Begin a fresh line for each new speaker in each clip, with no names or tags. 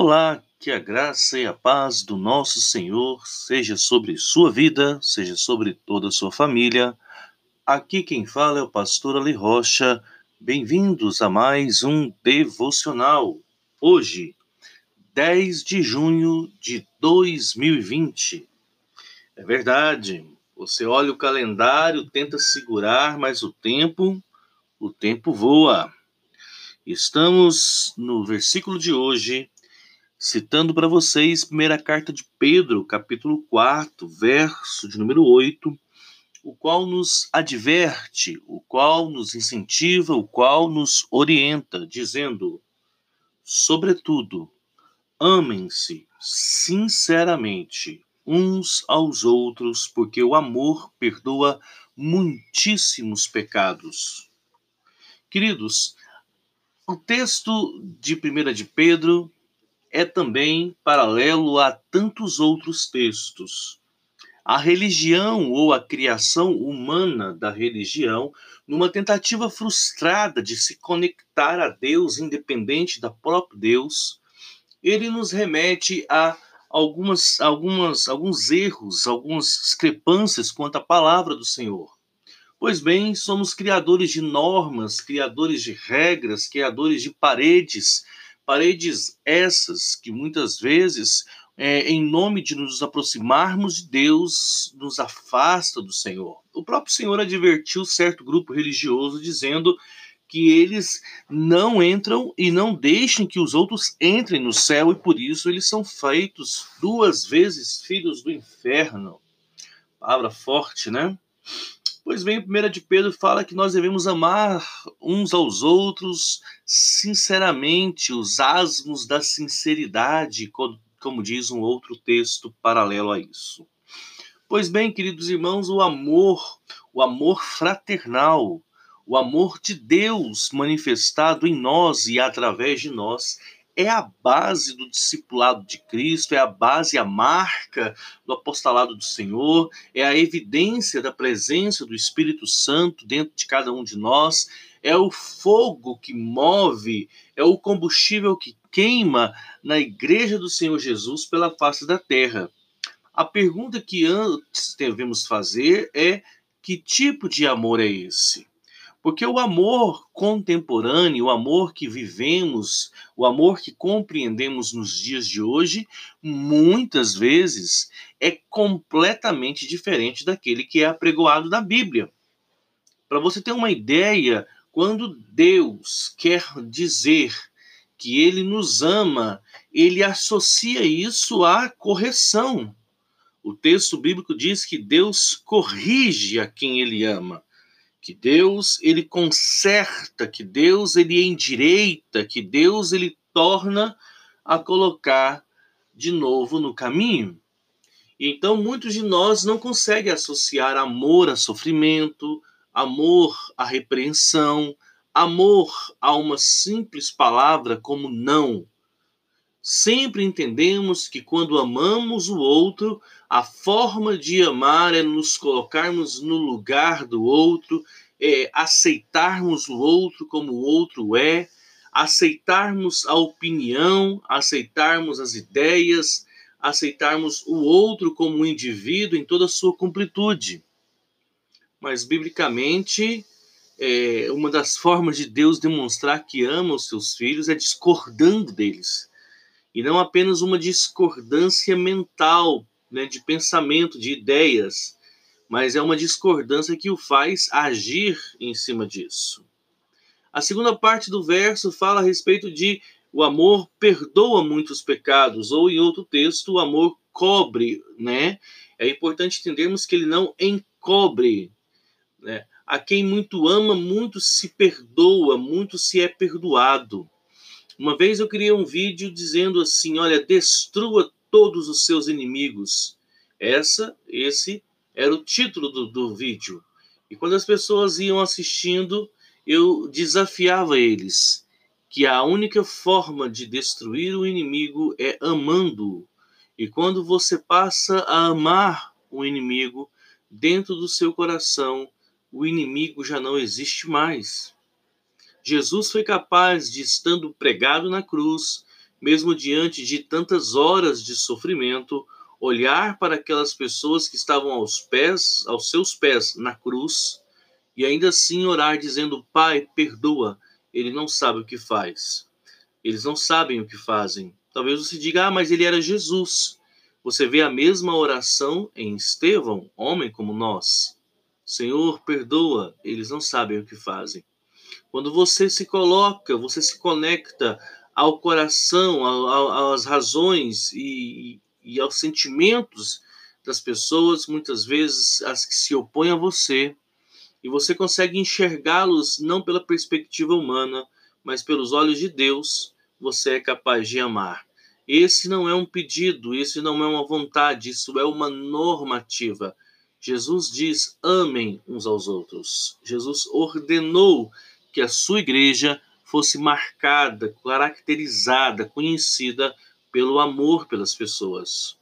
Olá, que a graça e a paz do nosso Senhor seja sobre sua vida, seja sobre toda a sua família. Aqui quem fala é o pastor Ali Rocha. Bem-vindos a mais um devocional. Hoje, 10 de junho de 2020. É verdade. Você olha o calendário, tenta segurar, mas o tempo, o tempo voa. Estamos no versículo de hoje, citando para vocês primeira carta de Pedro, capítulo 4, verso de número 8, o qual nos adverte, o qual nos incentiva, o qual nos orienta, dizendo: sobretudo, amem-se sinceramente uns aos outros, porque o amor perdoa muitíssimos pecados. Queridos, o texto de 1 de Pedro é também paralelo a tantos outros textos. A religião ou a criação humana da religião, numa tentativa frustrada de se conectar a Deus independente da própria Deus, ele nos remete a algumas, algumas, alguns erros, algumas discrepâncias quanto à palavra do Senhor. Pois bem, somos criadores de normas, criadores de regras, criadores de paredes Paredes essas que muitas vezes, é, em nome de nos aproximarmos de Deus, nos afasta do Senhor. O próprio Senhor advertiu certo grupo religioso dizendo que eles não entram e não deixem que os outros entrem no céu e por isso eles são feitos duas vezes filhos do inferno. Palavra forte, né? Pois bem, a primeira de Pedro fala que nós devemos amar uns aos outros sinceramente, os asmos da sinceridade, como diz um outro texto paralelo a isso. Pois bem, queridos irmãos, o amor, o amor fraternal, o amor de Deus manifestado em nós e através de nós, é a base do discipulado de Cristo, é a base, a marca do apostolado do Senhor, é a evidência da presença do Espírito Santo dentro de cada um de nós, é o fogo que move, é o combustível que queima na igreja do Senhor Jesus pela face da terra. A pergunta que antes devemos fazer é: que tipo de amor é esse? Porque o amor contemporâneo, o amor que vivemos, o amor que compreendemos nos dias de hoje, muitas vezes é completamente diferente daquele que é apregoado na Bíblia. Para você ter uma ideia, quando Deus quer dizer que ele nos ama, ele associa isso à correção. O texto bíblico diz que Deus corrige a quem ele ama que Deus ele conserta, que Deus ele endireita, que Deus ele torna a colocar de novo no caminho. Então muitos de nós não conseguem associar amor a sofrimento, amor à repreensão, amor a uma simples palavra como não. Sempre entendemos que quando amamos o outro, a forma de amar é nos colocarmos no lugar do outro, é aceitarmos o outro como o outro é, aceitarmos a opinião, aceitarmos as ideias, aceitarmos o outro como um indivíduo em toda a sua completude. Mas, biblicamente, é, uma das formas de Deus demonstrar que ama os seus filhos é discordando deles e não apenas uma discordância mental, né, de pensamento, de ideias, mas é uma discordância que o faz agir em cima disso. A segunda parte do verso fala a respeito de o amor perdoa muitos pecados, ou em outro texto, o amor cobre, né? É importante entendermos que ele não encobre, né? A quem muito ama, muito se perdoa, muito se é perdoado. Uma vez eu criei um vídeo dizendo assim: olha, destrua todos os seus inimigos. Essa, esse era o título do, do vídeo. E quando as pessoas iam assistindo, eu desafiava eles que a única forma de destruir o inimigo é amando-o. E quando você passa a amar o inimigo dentro do seu coração, o inimigo já não existe mais. Jesus foi capaz de, estando pregado na cruz, mesmo diante de tantas horas de sofrimento, olhar para aquelas pessoas que estavam aos pés, aos seus pés na cruz, e ainda assim orar dizendo: Pai, perdoa, ele não sabe o que faz. Eles não sabem o que fazem. Talvez você diga: Ah, mas ele era Jesus. Você vê a mesma oração em Estevão, homem como nós. Senhor, perdoa, eles não sabem o que fazem. Quando você se coloca, você se conecta ao coração, às razões e, e aos sentimentos das pessoas, muitas vezes as que se opõem a você, e você consegue enxergá-los não pela perspectiva humana, mas pelos olhos de Deus, você é capaz de amar. Esse não é um pedido, esse não é uma vontade, isso é uma normativa. Jesus diz: amem uns aos outros. Jesus ordenou que a sua igreja fosse marcada, caracterizada, conhecida pelo amor pelas pessoas.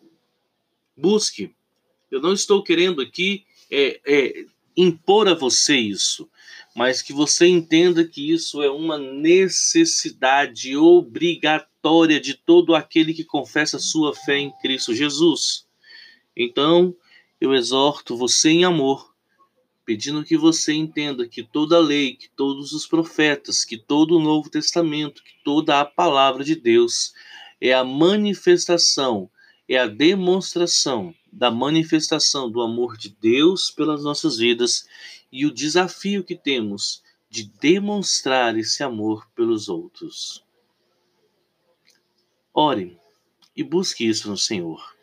Busque. Eu não estou querendo aqui é, é, impor a você isso, mas que você entenda que isso é uma necessidade obrigatória de todo aquele que confessa sua fé em Cristo Jesus. Então, eu exorto você em amor, pedindo que você entenda que toda a lei, que todos os profetas, que todo o Novo Testamento, que toda a palavra de Deus é a manifestação, é a demonstração da manifestação do amor de Deus pelas nossas vidas e o desafio que temos de demonstrar esse amor pelos outros. Ore e busque isso no Senhor.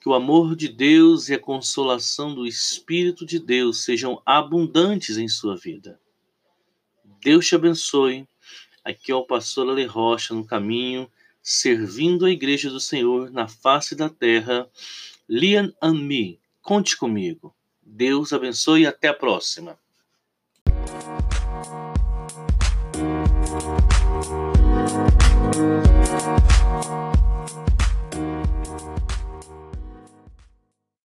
Que o amor de Deus e a consolação do Espírito de Deus sejam abundantes em sua vida. Deus te abençoe. Aqui é o pastor Ale Rocha no caminho servindo a igreja do Senhor na face da terra. Lian Anmi, conte comigo. Deus abençoe e até a próxima. Música